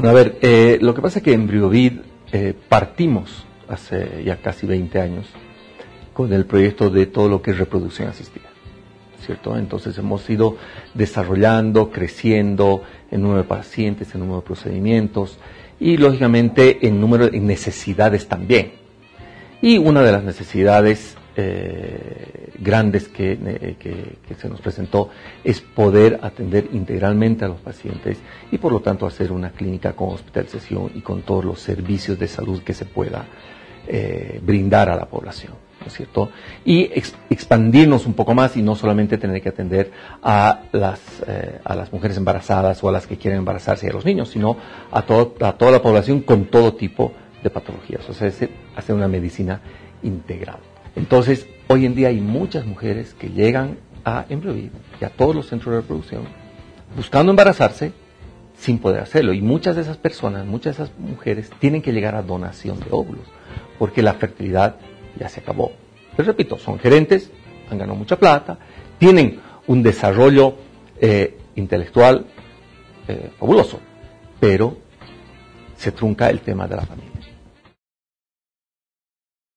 Bueno, a ver, eh, lo que pasa es que en Briovid eh, partimos hace ya casi 20 años con el proyecto de todo lo que es reproducción asistida. ¿Cierto? Entonces hemos ido desarrollando, creciendo en número de pacientes, en número de procedimientos y lógicamente en número de necesidades también. Y una de las necesidades eh, grandes eh, que, se nos presentó es poder atender integralmente a los pacientes y por lo tanto hacer una clínica con hospitalización y con todos los servicios de salud que se pueda eh, brindar a la población. ¿no es cierto? Y expandirnos un poco más y no solamente tener que atender a las, a las mujeres embarazadas o a las que quieren embarazarse y a los niños, sino a, a toda la población con todo tipo de patologías. O sea, hacer una medicina integral. Entonces, hoy en día hay muchas mujeres que llegan a Embryovid y a todos los centros de reproducción buscando embarazarse sin poder hacerlo. Y muchas de esas personas, muchas de esas mujeres tienen que llegar a donación de óvulos porque la fertilidad ya se acabó. Les repito, son gerentes, han ganado mucha plata, tienen un desarrollo eh, intelectual eh, fabuloso, pero se trunca el tema de la familia.